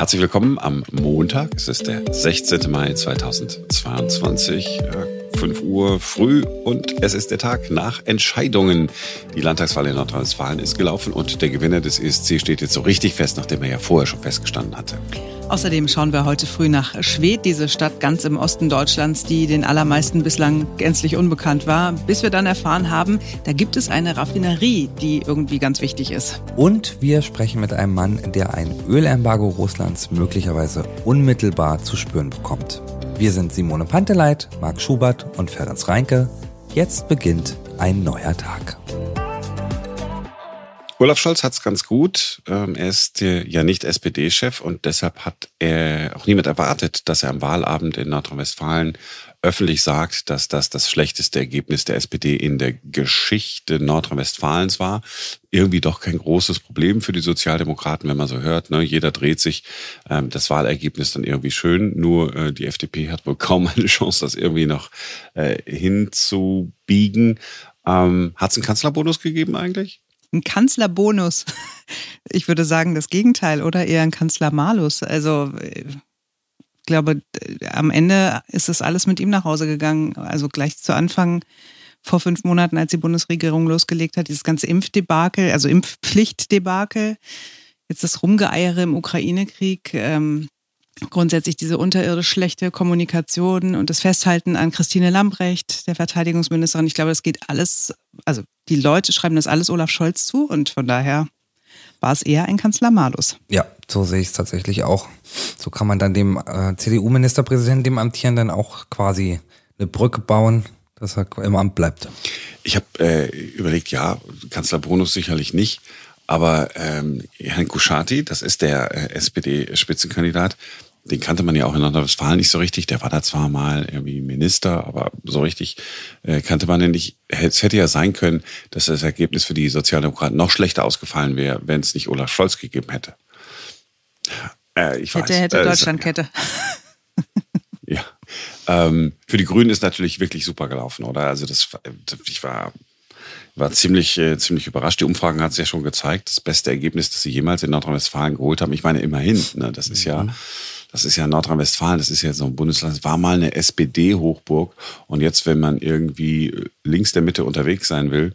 Herzlich willkommen am Montag. Es ist der 16. Mai 2022. 5 Uhr früh und es ist der Tag nach Entscheidungen. Die Landtagswahl in Nordrhein-Westfalen ist gelaufen und der Gewinner des ESC steht jetzt so richtig fest, nachdem er ja vorher schon festgestanden hatte. Außerdem schauen wir heute früh nach Schwedt, diese Stadt ganz im Osten Deutschlands, die den allermeisten bislang gänzlich unbekannt war, bis wir dann erfahren haben, da gibt es eine Raffinerie, die irgendwie ganz wichtig ist. Und wir sprechen mit einem Mann, der ein Ölembargo Russlands möglicherweise unmittelbar zu spüren bekommt. Wir sind Simone Panteleit, Marc Schubert und Ferenc Reinke. Jetzt beginnt ein neuer Tag. Olaf Scholz hat es ganz gut. Ähm, er ist ja nicht SPD-Chef und deshalb hat er auch niemand erwartet, dass er am Wahlabend in Nordrhein-Westfalen öffentlich sagt, dass das das schlechteste Ergebnis der SPD in der Geschichte Nordrhein-Westfalens war. Irgendwie doch kein großes Problem für die Sozialdemokraten, wenn man so hört. Ne? Jeder dreht sich ähm, das Wahlergebnis dann irgendwie schön. Nur äh, die FDP hat wohl kaum eine Chance, das irgendwie noch äh, hinzubiegen. Ähm, hat es einen Kanzlerbonus gegeben eigentlich? ein Kanzlerbonus. Ich würde sagen, das Gegenteil oder eher ein Kanzlermalus. Also ich glaube, am Ende ist das alles mit ihm nach Hause gegangen. Also gleich zu Anfang vor fünf Monaten, als die Bundesregierung losgelegt hat, dieses ganze Impfdebakel, also Impfpflichtdebakel, jetzt das Rumgeeiere im Ukraine-Krieg. Ähm, grundsätzlich diese unterirdisch schlechte Kommunikation und das Festhalten an Christine Lambrecht, der Verteidigungsministerin. Ich glaube, das geht alles, also die Leute schreiben das alles Olaf Scholz zu und von daher war es eher ein Kanzlermalus. Ja, so sehe ich es tatsächlich auch. So kann man dann dem äh, CDU-Ministerpräsidenten, dem Amtierenden, auch quasi eine Brücke bauen, dass er im Amt bleibt. Ich habe äh, überlegt, ja, Kanzlerbonus sicherlich nicht. Aber ähm, Herrn Kuschati, das ist der äh, SPD-Spitzenkandidat, den kannte man ja auch in Nordrhein-Westfalen nicht so richtig. Der war da zwar mal irgendwie Minister, aber so richtig äh, kannte man ihn nicht. Es hätte ja sein können, dass das Ergebnis für die Sozialdemokraten noch schlechter ausgefallen wäre, wenn es nicht Olaf Scholz gegeben hätte. Äh, ich hätte, weiß, hätte äh, Deutschlandkette. ja. Ähm, für die Grünen ist natürlich wirklich super gelaufen, oder? Also das, ich war war ziemlich, äh, ziemlich überrascht. Die Umfragen hat es ja schon gezeigt. Das beste Ergebnis, das sie jemals in Nordrhein-Westfalen geholt haben. Ich meine, immerhin, ne, das ist ja, mhm. Das ist ja Nordrhein-Westfalen, das ist ja so ein Bundesland, war mal eine SPD-Hochburg. Und jetzt, wenn man irgendwie links der Mitte unterwegs sein will,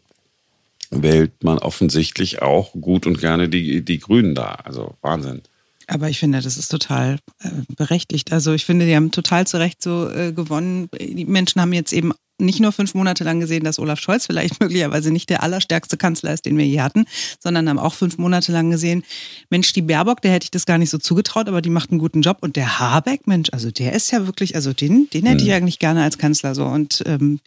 wählt man offensichtlich auch gut und gerne die, die Grünen da. Also Wahnsinn. Aber ich finde, das ist total äh, berechtigt. Also ich finde, die haben total zu Recht so äh, gewonnen. Die Menschen haben jetzt eben nicht nur fünf Monate lang gesehen, dass Olaf Scholz vielleicht möglicherweise nicht der allerstärkste Kanzler ist, den wir je hatten, sondern haben auch fünf Monate lang gesehen, Mensch, die Baerbock, der hätte ich das gar nicht so zugetraut, aber die macht einen guten Job. Und der Habeck, Mensch, also der ist ja wirklich, also den, den hätte ich mhm. eigentlich gerne als Kanzler so. Und ähm,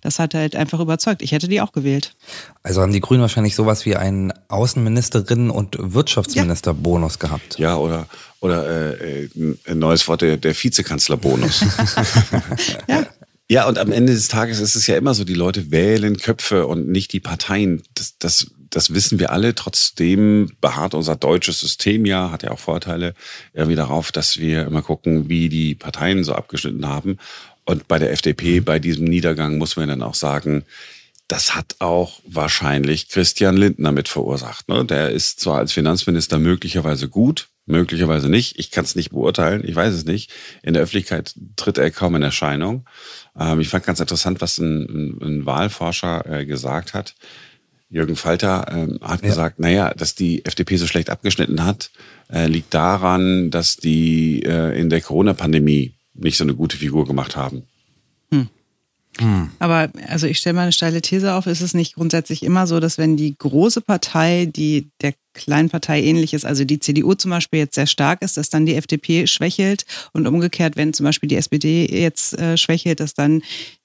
das hat halt einfach überzeugt. Ich hätte die auch gewählt. Also haben die Grünen wahrscheinlich sowas wie einen Außenministerinnen- und Wirtschaftsministerbonus ja. gehabt. Ja, oder oder äh, äh ein neues Wort, der, der Vizekanzlerbonus. ja. Ja, und am Ende des Tages ist es ja immer so, die Leute wählen Köpfe und nicht die Parteien. Das, das, das wissen wir alle. Trotzdem beharrt unser deutsches System ja, hat ja auch Vorteile, irgendwie darauf, dass wir immer gucken, wie die Parteien so abgeschnitten haben. Und bei der FDP, bei diesem Niedergang, muss man dann auch sagen, das hat auch wahrscheinlich Christian Lindner mit verursacht. Ne? Der ist zwar als Finanzminister möglicherweise gut, möglicherweise nicht. Ich kann es nicht beurteilen, ich weiß es nicht. In der Öffentlichkeit tritt er kaum in Erscheinung. Ähm, ich fand ganz interessant, was ein, ein, Wahlforscher äh, gesagt hat. Jürgen Falter ähm, hat ja. gesagt, naja, dass die FDP so schlecht abgeschnitten hat, äh, liegt daran, dass die äh, in der Corona-Pandemie nicht so eine gute Figur gemacht haben. Hm. Aber also ich stelle mal eine steile These auf, ist es nicht grundsätzlich immer so, dass wenn die große Partei, die der kleinen Partei ähnlich ist, also die CDU zum Beispiel jetzt sehr stark ist, dass dann die FDP schwächelt und umgekehrt, wenn zum Beispiel die SPD jetzt äh, schwächelt, dass dann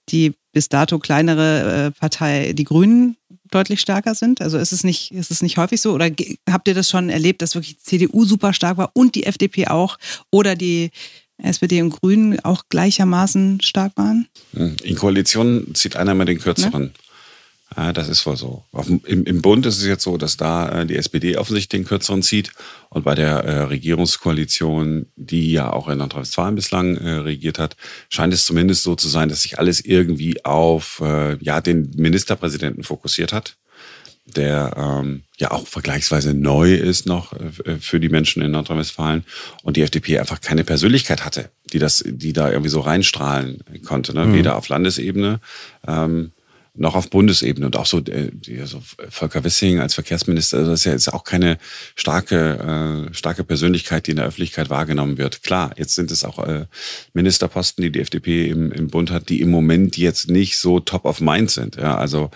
die bis dato kleinere äh, Partei, die Grünen, deutlich stärker sind? Also ist es nicht, ist es nicht häufig so? Oder habt ihr das schon erlebt, dass wirklich die CDU super stark war und die FDP auch? Oder die SPD und Grünen auch gleichermaßen stark waren? Hm, in Koalitionen zieht einer mal den kürzeren. Ne? Das ist wohl so. Im, im, Bund ist es jetzt so, dass da äh, die SPD offensichtlich den kürzeren zieht. Und bei der äh, Regierungskoalition, die ja auch in Nordrhein-Westfalen bislang äh, regiert hat, scheint es zumindest so zu sein, dass sich alles irgendwie auf äh, ja, den Ministerpräsidenten fokussiert hat. Der ähm, ja auch vergleichsweise neu ist noch äh, für die Menschen in Nordrhein-Westfalen und die FDP einfach keine Persönlichkeit hatte, die das, die da irgendwie so reinstrahlen konnte, ne? Mhm. weder auf Landesebene ähm, noch auf Bundesebene und auch so, äh, die, so Volker Wissing als Verkehrsminister, also das ist ja jetzt auch keine starke, äh, starke Persönlichkeit, die in der Öffentlichkeit wahrgenommen wird. Klar, jetzt sind es auch äh, Ministerposten, die die FDP im, im Bund hat, die im Moment jetzt nicht so top of mind sind. Ja, also äh,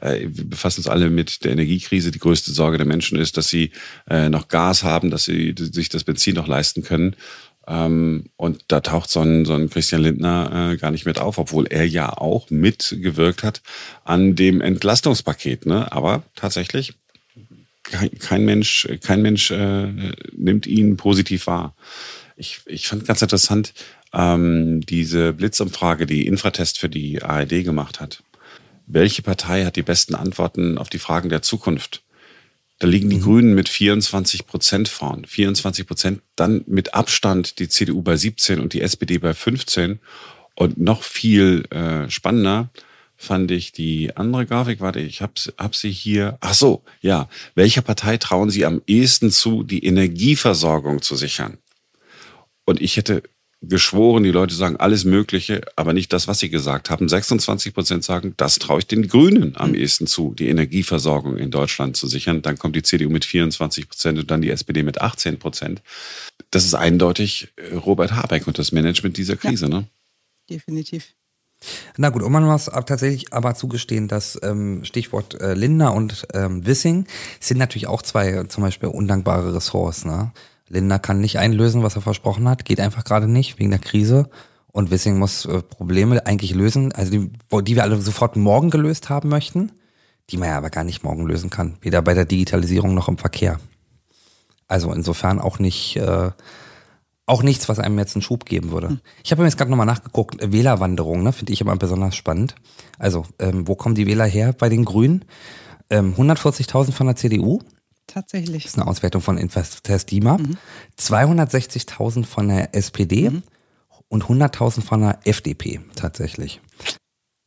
wir befassen uns alle mit der Energiekrise. Die größte Sorge der Menschen ist, dass sie äh, noch Gas haben, dass sie sich das Benzin noch leisten können. Ähm, und da taucht so ein, so ein Christian Lindner äh, gar nicht mit auf, obwohl er ja auch mitgewirkt hat an dem Entlastungspaket. Ne? Aber tatsächlich, kein, kein Mensch, kein Mensch äh, nimmt ihn positiv wahr. Ich, ich fand ganz interessant, ähm, diese Blitzumfrage, die Infratest für die ARD gemacht hat welche Partei hat die besten Antworten auf die Fragen der Zukunft? Da liegen die mhm. Grünen mit 24 Prozent vorn. 24 Prozent, dann mit Abstand die CDU bei 17 und die SPD bei 15. Und noch viel äh, spannender fand ich die andere Grafik. Warte, ich habe hab sie hier. Ach so, ja. Welcher Partei trauen Sie am ehesten zu, die Energieversorgung zu sichern? Und ich hätte geschworen, die Leute sagen alles Mögliche, aber nicht das, was sie gesagt haben. 26 Prozent sagen, das traue ich den Grünen am ehesten zu, die Energieversorgung in Deutschland zu sichern. Dann kommt die CDU mit 24 Prozent und dann die SPD mit 18 Prozent. Das ist eindeutig äh, Robert Habeck und das Management dieser Krise, ja, ne? Definitiv. Na gut, und man muss tatsächlich aber zugestehen, dass ähm, Stichwort äh, Lindner und ähm, Wissing sind natürlich auch zwei zum Beispiel undankbare Ressorts. Ne? Lindner kann nicht einlösen, was er versprochen hat, geht einfach gerade nicht wegen der Krise. Und Wissing muss äh, Probleme eigentlich lösen, also die, die wir alle sofort morgen gelöst haben möchten, die man ja aber gar nicht morgen lösen kann, weder bei der Digitalisierung noch im Verkehr. Also insofern auch nicht, äh, auch nichts, was einem jetzt einen Schub geben würde. Hm. Ich habe mir jetzt gerade nochmal nachgeguckt, Wählerwanderung, ne, finde ich immer besonders spannend. Also, ähm, wo kommen die Wähler her bei den Grünen? Ähm, 140.000 von der CDU, Tatsächlich. Das ist eine Auswertung von Investestima. Mhm. 260.000 von der SPD mhm. und 100.000 von der FDP tatsächlich.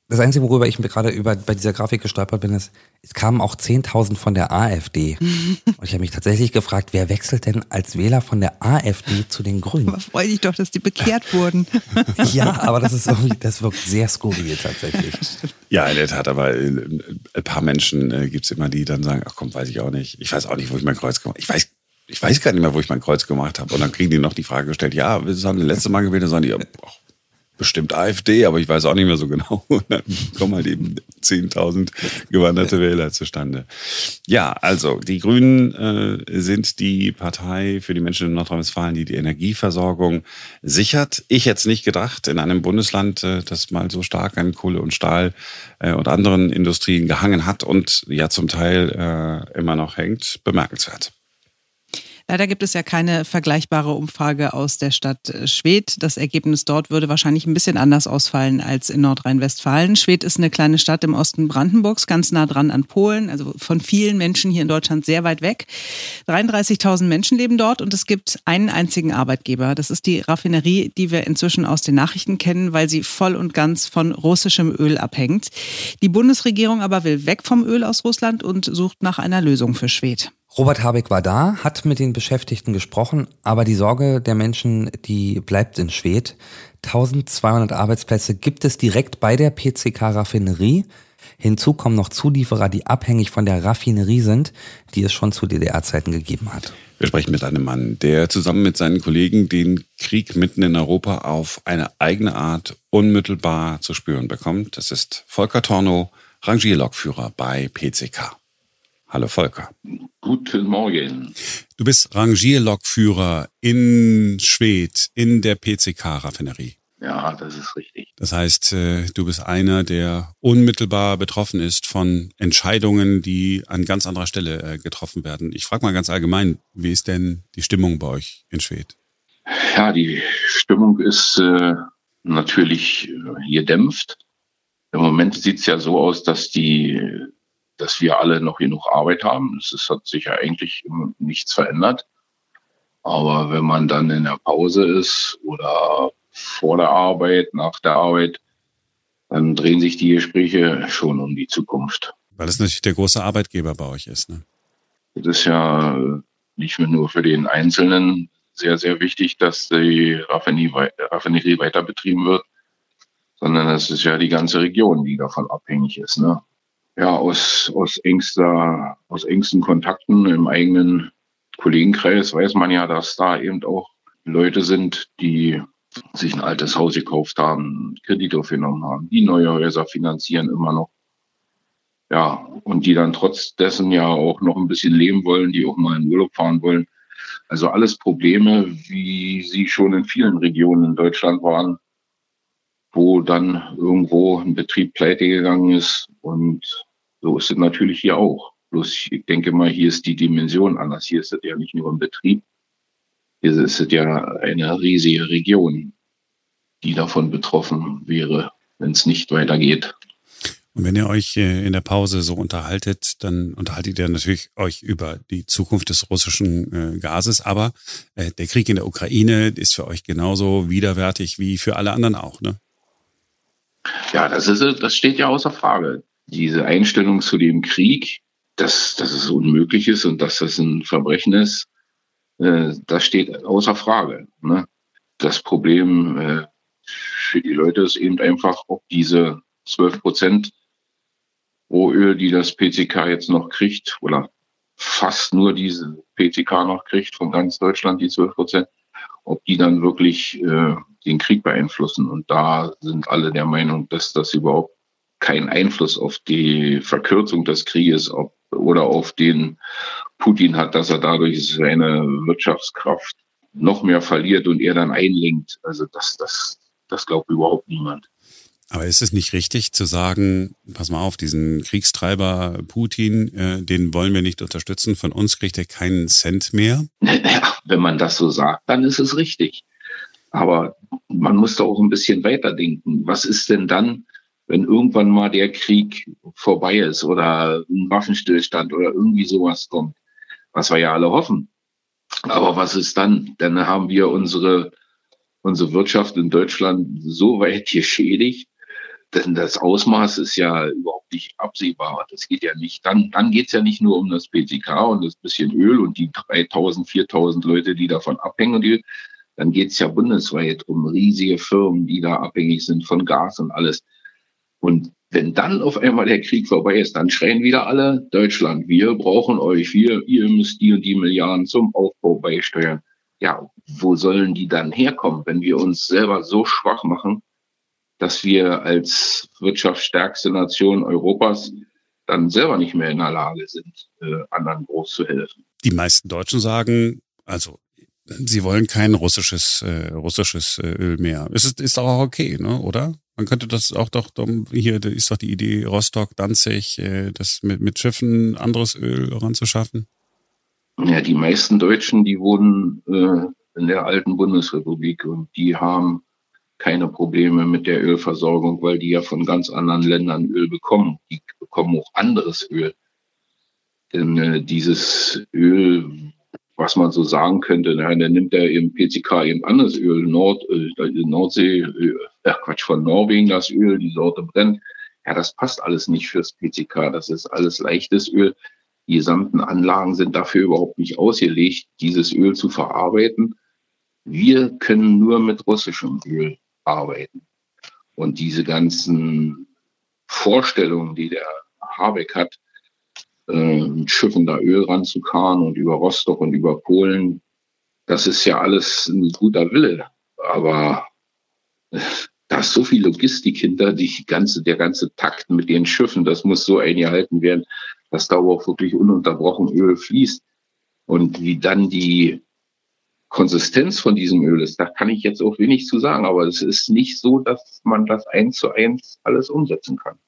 Das Einzige, worüber ich mir gerade über, bei dieser Grafik gestolpert bin, ist, es kamen auch 10.000 von der AfD. Und ich habe mich tatsächlich gefragt, wer wechselt denn als Wähler von der AfD zu den Grünen? Aber freu dich doch, dass die bekehrt wurden. ja, aber das ist irgendwie, das wirkt sehr skurril tatsächlich. Ja, in der Tat, aber äh, ein paar Menschen äh, gibt es immer, die dann sagen, ach komm, weiß ich auch nicht. Ich weiß auch nicht, wo ich mein Kreuz gemacht habe. Ich weiß, ich weiß gar nicht mehr, wo ich mein Kreuz gemacht habe. Und dann kriegen die noch die Frage gestellt, ja, wir haben das letzte Mal gewählt, dann sagen die, ach, bestimmt AfD, aber ich weiß auch nicht mehr so genau. Und dann kommen halt eben 10.000 gewanderte Wähler zustande. Ja, also die Grünen äh, sind die Partei für die Menschen in Nordrhein-Westfalen, die die Energieversorgung sichert. Ich hätte es nicht gedacht, in einem Bundesland, äh, das mal so stark an Kohle und Stahl äh, und anderen Industrien gehangen hat und ja zum Teil äh, immer noch hängt, bemerkenswert. Leider gibt es ja keine vergleichbare Umfrage aus der Stadt äh, Schwedt. Das Ergebnis dort würde wahrscheinlich ein bisschen anders ausfallen als in Nordrhein-Westfalen. Schwedt ist eine kleine Stadt im Osten Brandenburgs, ganz nah dran an Polen, also von vielen Menschen hier in Deutschland sehr weit weg. 33.000 Menschen leben dort und es gibt einen einzigen Arbeitgeber. Das ist die Raffinerie, die wir inzwischen aus den Nachrichten kennen, weil sie voll und ganz von russischem Öl abhängt. Die Bundesregierung aber will weg vom Öl aus Russland und sucht nach einer Lösung für Schwedt. Robert Habeck war da, hat mit den Beschäftigten gesprochen, aber die Sorge der Menschen, die bleibt in Schwedt. 1200 Arbeitsplätze gibt es direkt bei der PCK-Raffinerie. Hinzu kommen noch Zulieferer, die abhängig von der Raffinerie sind, die es schon zu DDR-Zeiten gegeben hat. Wir sprechen mit einem Mann, der zusammen mit seinen Kollegen den Krieg mitten in Europa auf eine eigene Art unmittelbar zu spüren bekommt. Das ist Volker Torno, Rangierlokführer bei PCK. Hallo Volker. Guten Morgen. Du bist Rangierlokführer in Schwedt in der PCK-Raffinerie. Ja, das ist richtig. Das heißt, äh, du bist einer, der unmittelbar betroffen ist von Entscheidungen, die an ganz anderer Stelle äh, getroffen werden. Ich frage mal ganz allgemein, wie ist denn die Stimmung bei euch in Schwedt? Ja, die Stimmung ist äh, natürlich gedämpft. Im Moment sieht es ja so aus, dass die dass wir alle noch genug Arbeit haben. Es hat sich ja eigentlich nichts verändert. Aber wenn man dann in der Pause ist oder vor der Arbeit, nach der Arbeit, dann drehen sich die Gespräche schon um die Zukunft. Weil das natürlich der große Arbeitgeber bei euch ist. Ne? Das ist ja nicht nur für den Einzelnen sehr, sehr wichtig, dass die Raffinerie weiter betrieben wird, sondern es ist ja die ganze Region, die davon abhängig ist. Ne? Ja, aus, aus, engster, aus engsten Kontakten im eigenen Kollegenkreis weiß man ja, dass da eben auch Leute sind, die sich ein altes Haus gekauft haben, Kredit aufgenommen haben, die neue Häuser finanzieren immer noch. Ja, und die dann trotz dessen ja auch noch ein bisschen leben wollen, die auch mal in Urlaub fahren wollen. Also alles Probleme, wie sie schon in vielen Regionen in Deutschland waren, wo dann irgendwo ein Betrieb pleite gegangen ist. Und so ist es natürlich hier auch. Bloß ich denke mal, hier ist die Dimension anders. Hier ist es ja nicht nur ein Betrieb, hier ist es ja eine riesige Region, die davon betroffen wäre, wenn es nicht weitergeht. Und wenn ihr euch äh, in der Pause so unterhaltet, dann unterhaltet ihr natürlich euch über die Zukunft des russischen äh, Gases. Aber äh, der Krieg in der Ukraine ist für euch genauso widerwärtig wie für alle anderen auch, ne? Ja, das ist, das steht ja außer Frage. Diese Einstellung zu dem Krieg, dass, dass es unmöglich ist und dass das ein Verbrechen ist, äh, das steht außer Frage. Ne? Das Problem äh, für die Leute ist eben einfach, ob diese 12 Prozent Rohöl, die das PCK jetzt noch kriegt, oder fast nur diese PCK noch kriegt von ganz Deutschland, die 12 Prozent, ob die dann wirklich äh, den Krieg beeinflussen. Und da sind alle der Meinung, dass das überhaupt keinen Einfluss auf die Verkürzung des Krieges ob, oder auf den Putin hat, dass er dadurch seine Wirtschaftskraft noch mehr verliert und er dann einlenkt. Also das, das, das glaubt überhaupt niemand. Aber ist es nicht richtig zu sagen, pass mal auf, diesen Kriegstreiber Putin, äh, den wollen wir nicht unterstützen, von uns kriegt er keinen Cent mehr? Wenn man das so sagt, dann ist es richtig. Aber man muss da auch ein bisschen weiterdenken. Was ist denn dann, wenn irgendwann mal der Krieg vorbei ist oder ein Waffenstillstand oder irgendwie sowas kommt? was wir ja alle hoffen. Aber was ist dann? Dann haben wir unsere, unsere Wirtschaft in Deutschland so weit geschädigt, denn das Ausmaß ist ja überhaupt nicht absehbar. Das geht ja nicht. Dann, dann geht's ja nicht nur um das PCK und das bisschen Öl und die 3000, 4000 Leute, die davon abhängen. Die, dann geht's ja bundesweit um riesige Firmen, die da abhängig sind von Gas und alles. Und wenn dann auf einmal der Krieg vorbei ist, dann schreien wieder alle Deutschland, wir brauchen euch, wir, ihr müsst die und die Milliarden zum Aufbau beisteuern. Ja, wo sollen die dann herkommen, wenn wir uns selber so schwach machen, dass wir als wirtschaftsstärkste Nation Europas dann selber nicht mehr in der Lage sind, äh, anderen groß zu helfen. Die meisten Deutschen sagen, also sie wollen kein russisches äh, russisches äh, Öl mehr. Ist ist auch okay, ne, oder? Man könnte das auch doch, hier ist doch die Idee, Rostock, Danzig, äh, das mit, mit Schiffen anderes Öl ranzuschaffen. Ja, die meisten Deutschen, die wohnen äh, in der alten Bundesrepublik und die haben keine Probleme mit der Ölversorgung, weil die ja von ganz anderen Ländern Öl bekommen. Die bekommen auch anderes Öl. Denn äh, dieses Öl was man so sagen könnte, na, dann nimmt er im PCK eben anderes Öl, Nord, äh, Nordsee, äh, Quatsch, von Norwegen das Öl, die Sorte brennt. Ja, das passt alles nicht fürs PCK. Das ist alles leichtes Öl. Die gesamten Anlagen sind dafür überhaupt nicht ausgelegt, dieses Öl zu verarbeiten. Wir können nur mit russischem Öl arbeiten. Und diese ganzen Vorstellungen, die der Habeck hat, äh, Schiffen da Öl ranzukarren und über Rostock und über Polen. Das ist ja alles ein guter Wille. Aber äh, da ist so viel Logistik hinter, die ganze, der ganze Takt mit den Schiffen, das muss so eingehalten werden, dass da auch wirklich ununterbrochen Öl fließt. Und wie dann die Konsistenz von diesem Öl ist, da kann ich jetzt auch wenig zu sagen, aber es ist nicht so, dass man das eins zu eins alles umsetzen kann.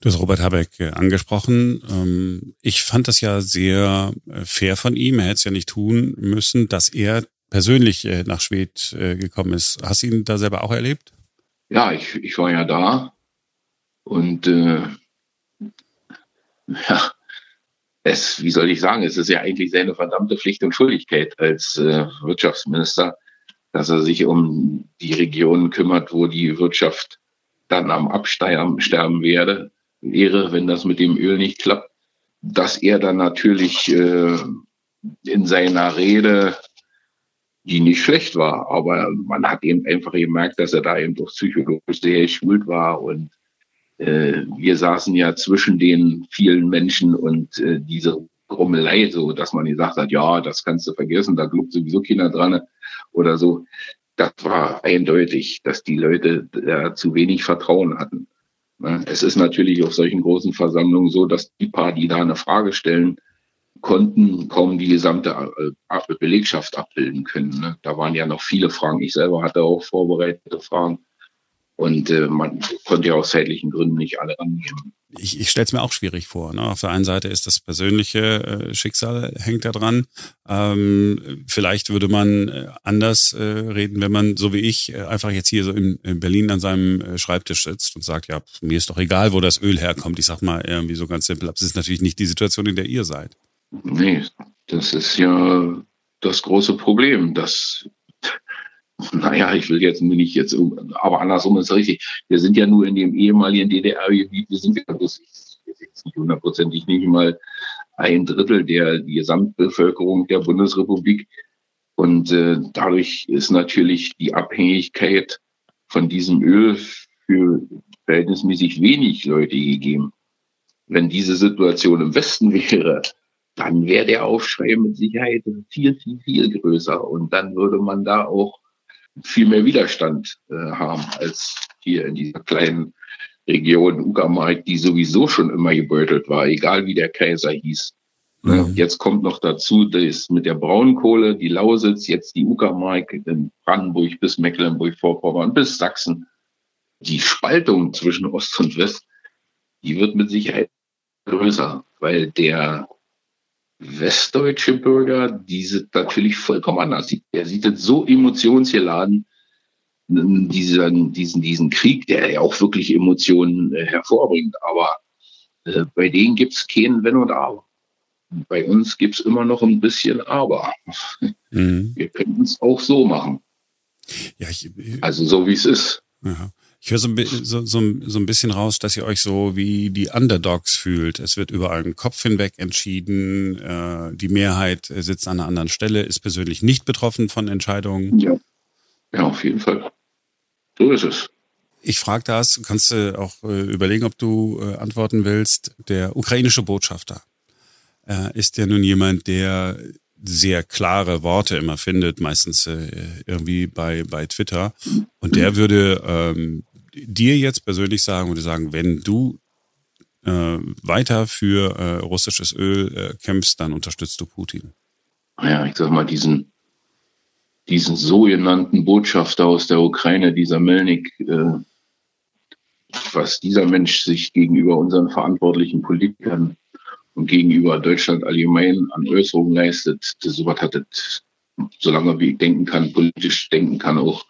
Du hast Robert Habeck äh, angesprochen. Ähm, ich fand das ja sehr äh, fair von ihm. Er hätte es ja nicht tun müssen, dass er persönlich äh, nach Schwedt gekommen ist. Hast du ihn da selber auch erlebt? Ja, ich, ich war ja da und äh, ja, es, wie soll ich sagen, es ist ja eigentlich seine verdammte Pflicht und Schuldigkeit als äh, Wirtschaftsminister, dass er sich um die Regionen kümmert, wo die Wirtschaft dann am Absterben werde. wäre, wenn das mit dem Öl nicht klappt, dass er dann natürlich äh, in seiner Rede, die nicht schlecht war, aber man hat eben einfach gemerkt, dass er da eben doch psychologisch sehr geschult war und äh, wir saßen ja zwischen den vielen Menschen und äh, diese Grummelei, so dass man gesagt hat, ja, das kannst du vergessen, da glaubt sowieso keiner dran oder so. Das war eindeutig, dass die Leute da zu wenig Vertrauen hatten. Ne? Es ist natürlich auf solchen großen Versammlungen so, dass die paar, die da eine Frage stellen, konnten kaum die gesamte äh, Belegschaft abbilden können. Ne? Da waren ja noch viele Fragen. Ich selber hatte auch vorbereitete Fragen. Und äh, man konnte ja aus zeitlichen Gründen nicht alle annehmen. Ich, ich stelle es mir auch schwierig vor. Ne? Auf der einen Seite ist das persönliche äh, Schicksal hängt da dran. Ähm, vielleicht würde man äh, anders äh, reden, wenn man, so wie ich, äh, einfach jetzt hier so in, in Berlin an seinem äh, Schreibtisch sitzt und sagt, ja, mir ist doch egal, wo das Öl herkommt. Ich sag mal irgendwie so ganz simpel. Das ist natürlich nicht die Situation, in der ihr seid. Nee, das ist ja das große Problem, dass naja, ich will jetzt nicht jetzt, aber andersrum ist richtig. Wir sind ja nur in dem ehemaligen DDR-Gebiet, wir sind ja bloß nicht hundertprozentig nicht mal ein Drittel der Gesamtbevölkerung der Bundesrepublik. Und äh, dadurch ist natürlich die Abhängigkeit von diesem Öl für verhältnismäßig wenig Leute gegeben. Wenn diese Situation im Westen wäre, dann wäre der Aufschrei mit Sicherheit viel, viel, viel größer. Und dann würde man da auch viel mehr Widerstand äh, haben als hier in dieser kleinen Region Uckermark, die sowieso schon immer gebeutelt war, egal wie der Kaiser hieß. Mhm. Jetzt kommt noch dazu, das mit der Braunkohle, die Lausitz, jetzt die Uckermark in Brandenburg bis Mecklenburg-Vorpommern bis Sachsen. Die Spaltung zwischen Ost und West, die wird mit Sicherheit größer, weil der westdeutsche Bürger, die sind natürlich vollkommen anders. Er sieht es so emotionsgeladen, diesen, diesen, diesen Krieg, der ja auch wirklich Emotionen äh, hervorbringt. Aber äh, bei denen gibt es kein Wenn und Aber. Bei uns gibt es immer noch ein bisschen Aber. Mhm. Wir können es auch so machen. Ja, ich, also so wie es ist. Ja. Ich höre so, so, so, so ein bisschen raus, dass ihr euch so wie die Underdogs fühlt. Es wird über einen Kopf hinweg entschieden. Äh, die Mehrheit sitzt an einer anderen Stelle, ist persönlich nicht betroffen von Entscheidungen. Ja, ja auf jeden Fall. So ist es. Ich frage das, kannst du auch äh, überlegen, ob du äh, antworten willst. Der ukrainische Botschafter äh, ist ja nun jemand, der sehr klare Worte immer findet, meistens äh, irgendwie bei, bei Twitter. Und der würde ähm, dir jetzt persönlich sagen, würde sagen, wenn du äh, weiter für äh, russisches Öl äh, kämpfst, dann unterstützt du Putin. Ja, ich sag mal, diesen, diesen sogenannten Botschafter aus der Ukraine, dieser Melnik, äh, was dieser Mensch sich gegenüber unseren verantwortlichen Politikern und gegenüber Deutschland allgemein an Äußerungen leistet, sowas hat es, solange wie ich denken kann, politisch denken kann, auch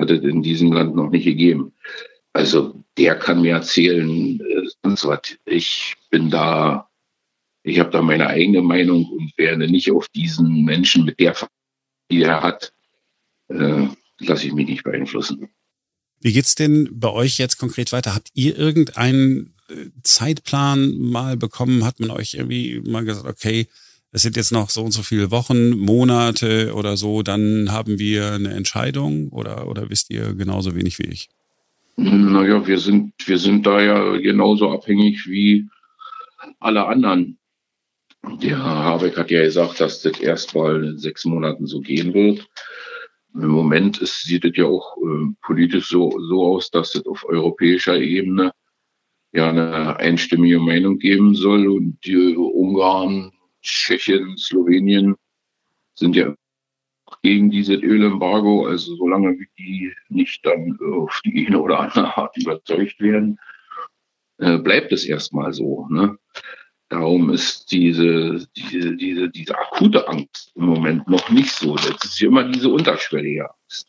hat es in diesem Land noch nicht gegeben. Also der kann mir erzählen, äh, sonst was. Ich bin da, ich habe da meine eigene Meinung und werde nicht auf diesen Menschen mit der, die er hat, äh, lasse ich mich nicht beeinflussen. Wie geht's denn bei euch jetzt konkret weiter? Habt ihr irgendeinen äh, Zeitplan mal bekommen? Hat man euch irgendwie mal gesagt, okay, es sind jetzt noch so und so viele Wochen, Monate oder so, dann haben wir eine Entscheidung oder, oder wisst ihr genauso wenig wie ich? Naja, wir sind, wir sind da ja genauso abhängig wie alle anderen. Der Habeck hat ja gesagt, dass das erst mal in sechs Monaten so gehen wird. Im Moment ist, sieht es ja auch äh, politisch so, so aus, dass es auf europäischer Ebene ja eine einstimmige Meinung geben soll und die Ungarn Tschechien, Slowenien sind ja gegen dieses Ölembargo. Also solange die nicht dann auf die eine oder andere Art überzeugt werden, äh, bleibt es erstmal so. Ne? Darum ist diese, diese, diese, diese akute Angst im Moment noch nicht so. Das ist ja immer diese unterschwellige Angst.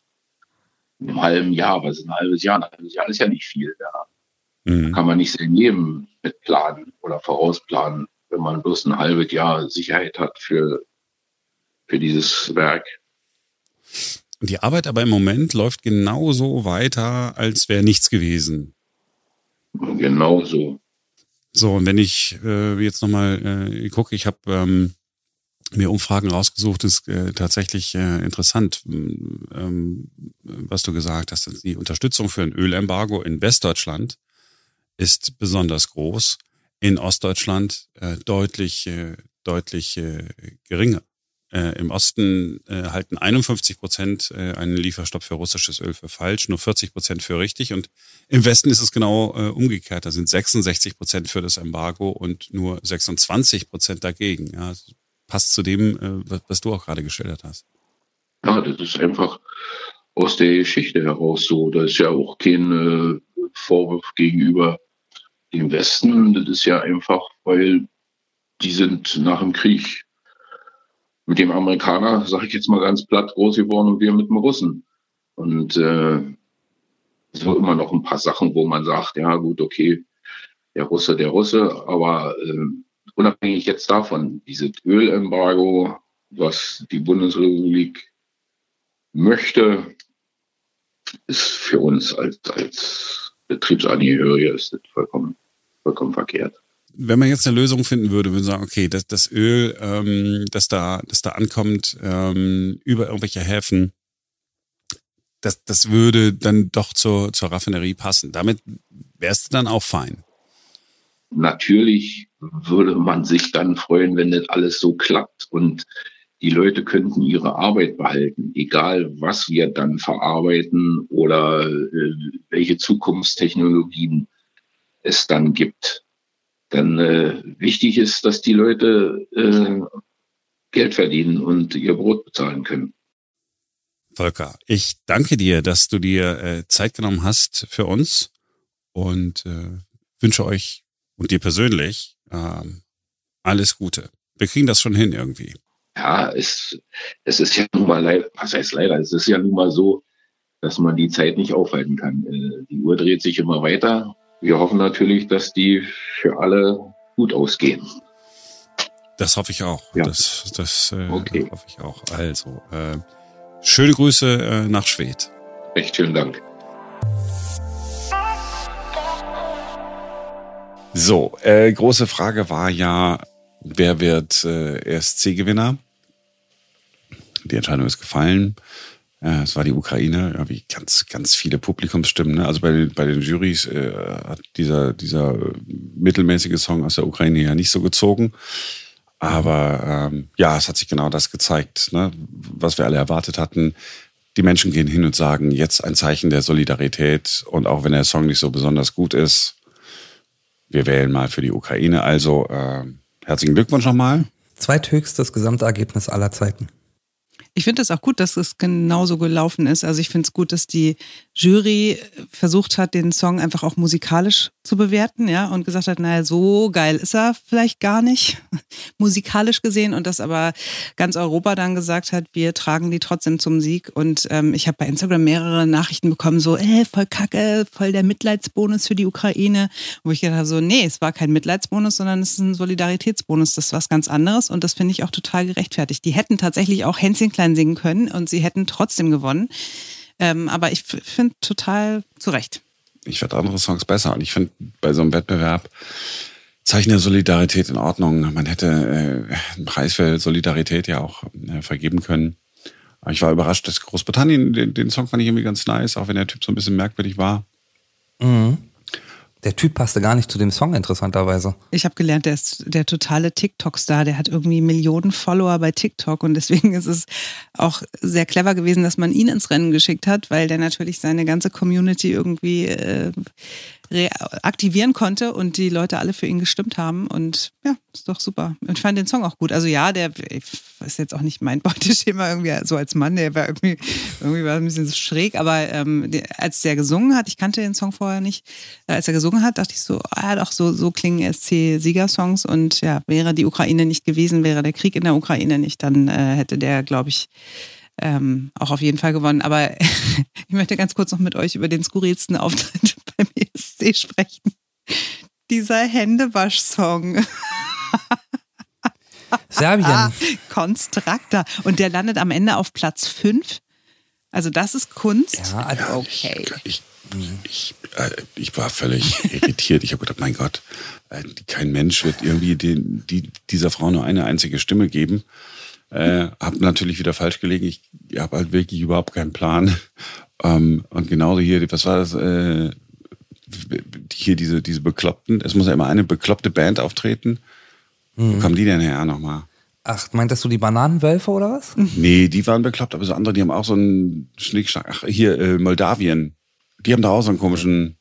Im halben Jahr, was ist ein halbes Jahr? Ein halbes Jahr ist ja nicht viel da. Mhm. Da kann man nicht sein Leben mit planen oder vorausplanen wenn man bloß ein halbes Jahr Sicherheit hat für, für dieses Werk. Die Arbeit aber im Moment läuft genauso weiter, als wäre nichts gewesen. Genauso. So, und wenn ich äh, jetzt nochmal äh, gucke, ich habe ähm, mir Umfragen rausgesucht, ist äh, tatsächlich äh, interessant, ähm, was du gesagt hast. Die Unterstützung für ein Ölembargo in Westdeutschland ist besonders groß, in Ostdeutschland äh, deutlich, äh, deutlich äh, geringer. Äh, Im Osten äh, halten 51 Prozent äh, einen Lieferstopp für russisches Öl für falsch, nur 40 Prozent für richtig. Und im Westen ist es genau äh, umgekehrt. Da sind 66 Prozent für das Embargo und nur 26 Prozent dagegen. Ja, passt zu dem, äh, was, was du auch gerade geschildert hast. Ja, das ist einfach aus der Geschichte heraus so. Da ist ja auch kein äh, Vorwurf gegenüber dem Westen. Das ist ja einfach, weil die sind nach dem Krieg mit dem Amerikaner, sage ich jetzt mal ganz platt, groß geworden und wir mit dem Russen. Und äh, so immer noch ein paar Sachen, wo man sagt, ja gut, okay, der Russe, der Russe, aber äh, unabhängig jetzt davon, dieses Ölembargo, was die Bundesrepublik möchte, ist für uns als, als Betriebsangehörige ist das vollkommen, vollkommen verkehrt wenn man jetzt eine Lösung finden würde, würde sagen, okay, das, das Öl, ähm, das da, das da ankommt ähm, über irgendwelche Häfen, das, das würde dann doch zur, zur Raffinerie passen. Damit wärst du dann auch fein. Natürlich würde man sich dann freuen, wenn das alles so klappt und die Leute könnten ihre Arbeit behalten, egal was wir dann verarbeiten oder äh, welche Zukunftstechnologien es dann gibt dann äh, wichtig ist, dass die Leute äh, Geld verdienen und ihr Brot bezahlen können. Volker, ich danke dir, dass du dir äh, Zeit genommen hast für uns und äh, wünsche euch und dir persönlich äh, alles Gute. Wir kriegen das schon hin irgendwie. Ja, es, es ist ja nun mal leider, was heißt leider, es ist ja nun mal so, dass man die Zeit nicht aufhalten kann. Äh, die Uhr dreht sich immer weiter wir hoffen natürlich, dass die für alle gut ausgehen. Das hoffe ich auch. Ja. Das, das äh, okay. hoffe ich auch. Also, äh, schöne Grüße äh, nach Schwedt. Recht schönen Dank. So, äh, große Frage war ja, wer wird äh, ESC-Gewinner? Die Entscheidung ist gefallen. Es war die Ukraine, ja, wie ganz, ganz viele Publikumsstimmen. Ne? Also bei den, bei den Jurys äh, hat dieser, dieser mittelmäßige Song aus der Ukraine ja nicht so gezogen. Aber ähm, ja, es hat sich genau das gezeigt, ne? was wir alle erwartet hatten. Die Menschen gehen hin und sagen, jetzt ein Zeichen der Solidarität. Und auch wenn der Song nicht so besonders gut ist, wir wählen mal für die Ukraine. Also äh, herzlichen Glückwunsch nochmal. Zweithöchstes Gesamtergebnis aller Zeiten. Ich finde es auch gut, dass es genauso gelaufen ist. Also ich finde es gut, dass die Jury versucht hat, den Song einfach auch musikalisch zu bewerten, ja, und gesagt hat, naja, so geil ist er vielleicht gar nicht, musikalisch gesehen, und das aber ganz Europa dann gesagt hat, wir tragen die trotzdem zum Sieg. Und ähm, ich habe bei Instagram mehrere Nachrichten bekommen, so, äh, voll kacke, voll der Mitleidsbonus für die Ukraine. Wo ich gedacht habe, so, nee, es war kein Mitleidsbonus, sondern es ist ein Solidaritätsbonus. Das ist was ganz anderes und das finde ich auch total gerechtfertigt. Die hätten tatsächlich auch Hänschen klein singen können und sie hätten trotzdem gewonnen. Ähm, aber ich finde total zu Recht ich finde andere Songs besser. Und ich finde bei so einem Wettbewerb Zeichen der Solidarität in Ordnung. Man hätte äh, einen Preis für Solidarität ja auch äh, vergeben können. Aber ich war überrascht, dass Großbritannien, den, den Song fand ich irgendwie ganz nice, auch wenn der Typ so ein bisschen merkwürdig war. Mhm. Der Typ passte gar nicht zu dem Song, interessanterweise. Ich habe gelernt, der ist der totale TikTok-Star. Der hat irgendwie Millionen Follower bei TikTok und deswegen ist es auch sehr clever gewesen, dass man ihn ins Rennen geschickt hat, weil der natürlich seine ganze Community irgendwie äh, aktivieren konnte und die Leute alle für ihn gestimmt haben. Und ja, ist doch super. Und ich fand den Song auch gut. Also ja, der ist jetzt auch nicht mein Beuteschema irgendwie so als Mann, der war irgendwie, irgendwie war ein bisschen so schräg, aber ähm, als der gesungen hat, ich kannte den Song vorher nicht, äh, als er gesungen hat, dachte ich so, ah doch, so, so klingen SC-Siegersongs und ja, wäre die Ukraine nicht gewesen, wäre der Krieg in der Ukraine nicht, dann äh, hätte der, glaube ich, ähm, auch auf jeden Fall gewonnen. Aber ich möchte ganz kurz noch mit euch über den skurrilsten Auftritt ESC sprechen. Dieser Händewasch-Song. Serbien. Konstrakta. Und der landet am Ende auf Platz 5. Also das ist Kunst. Ja, also Ja, okay. Ich, ich, ich, ich war völlig irritiert. Ich habe gedacht, mein Gott, kein Mensch wird irgendwie den, die, dieser Frau nur eine einzige Stimme geben. Äh, hab natürlich wieder falsch gelegen. Ich habe halt wirklich überhaupt keinen Plan. Ähm, und genauso hier, was war das? Äh, hier diese, diese Bekloppten. Es muss ja immer eine bekloppte Band auftreten. Wo kommen die denn her nochmal? Ach, meintest du die Bananenwölfe oder was? Nee, die waren bekloppt, aber so andere, die haben auch so einen Schnickschnack. Ach, hier, äh, Moldawien. Die haben da auch so einen komischen.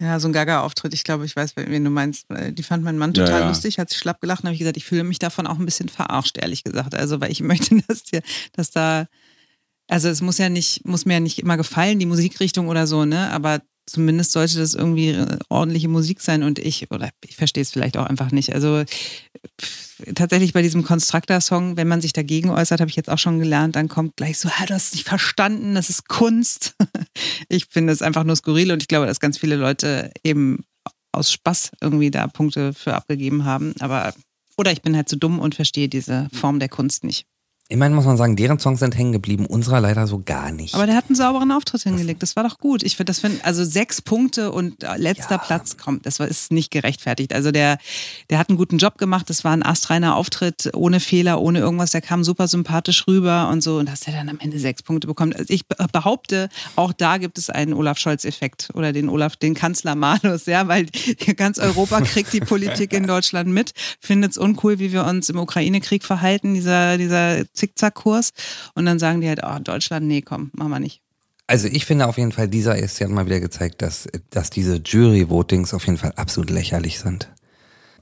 Ja, so ein Gaga-Auftritt. Ich glaube, ich weiß, wen du meinst. Die fand mein Mann Ja, total ja. lustig, hat sich schlapp gelacht und habe ich gesagt, ich fühle mich davon auch ein bisschen verarscht, ehrlich gesagt. Also, weil ich möchte, dass dir, dass da, also es muss ja nicht, muss mir ja nicht immer gefallen, die Musikrichtung oder so, ne? Aber zumindest sollte das irgendwie äh, ordentliche Musik sein und ich, oder ich verstehe es vielleicht auch einfach nicht. Also tatsächlich bei diesem Constructor-Song, wenn man sich dagegen äußert, habe ich jetzt auch schon gelernt, dann kommt gleich so, du hast es nicht verstanden, das ist Kunst. ich finde es einfach nur skurril und ich glaube, dass ganz viele Leute eben aus Spaß irgendwie da Punkte für abgegeben haben. Aber oder ich bin halt zu dumm und verstehe diese Form der Kunst nicht. Meine, muss man sagen, deren Songs sind hängen geblieben, unserer leider so gar nicht. Aber der hat einen sauberen Auftritt hingelegt. Das war doch gut. Ich finde, das find, also sechs Punkte und äh, letzter Ja. Platz kommt. Das war, ist nicht gerechtfertigt. Also der, der hat einen guten Job gemacht. Das war ein astreiner Auftritt, ohne Fehler, ohne irgendwas. Der kam super sympathisch rüber und so. Und dass er dann am Ende sechs Punkte bekommt. Also ich be- behaupte, auch da gibt es einen Olaf Scholz-Effekt oder den Olaf, den Kanzler Malus, ja, weil ganz Europa kriegt die Politik in Deutschland mit, findet es uncool, wie wir uns im Ukraine-Krieg verhalten, dieser, dieser Zickzackkurs. Und dann sagen die halt, oh, Deutschland, nee, komm, machen wir nicht. Also ich finde auf jeden Fall, dieser ESC hat mal wieder gezeigt, dass, dass diese Jury-Votings auf jeden Fall absolut lächerlich sind.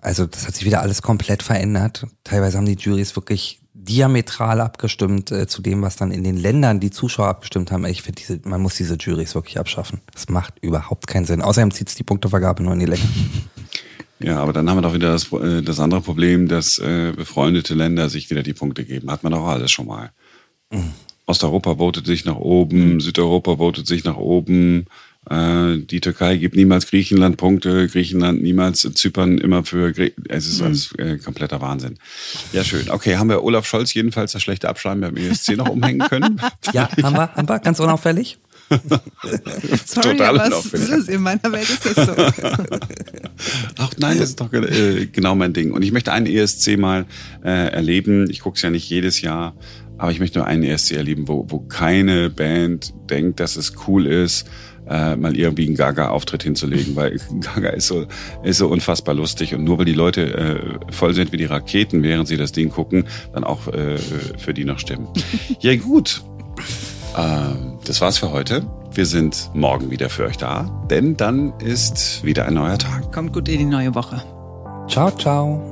Also das hat sich wieder alles komplett verändert. Teilweise haben die Juries wirklich diametral abgestimmt äh, zu dem, was dann in den Ländern die Zuschauer abgestimmt haben. Ich finde, man muss diese Juries wirklich abschaffen. Das macht überhaupt keinen Sinn. Außerdem zieht die Punktevergabe nur in die Länge. Ja, aber dann haben wir doch wieder das, äh, das andere Problem, dass äh, befreundete Länder sich wieder die Punkte geben. Hat man doch alles schon mal. Osteuropa votet sich nach oben, Südeuropa votet sich nach oben. Äh, die Türkei gibt niemals Griechenland Punkte, Griechenland niemals Zypern immer für. Gre es ist alles äh, kompletter Wahnsinn. Ja, schön. Okay, haben wir Olaf Scholz jedenfalls das schlechte Abschreiben beim ESC noch umhängen können? Ja, haben wir, haben wir, ganz unauffällig. Sorry, Total aber es ist, in meiner Welt ist das so. Ach nein, das ist doch äh, genau mein Ding. Und ich möchte einen ESC mal äh, erleben. Ich gucke es ja nicht jedes Jahr, aber ich möchte nur einen ESC erleben, wo, wo keine Band denkt, dass es cool ist, äh, mal irgendwie einen Gaga-Auftritt hinzulegen, weil Gaga ist so, ist so unfassbar lustig. Und nur weil die Leute äh, voll sind wie die Raketen, während sie das Ding gucken, dann auch äh, für die noch stimmen. ja gut, ähm, das war's für heute. Wir sind morgen wieder für euch da, denn dann ist wieder ein neuer Tag. Kommt gut in die neue Woche. Ciao, ciao.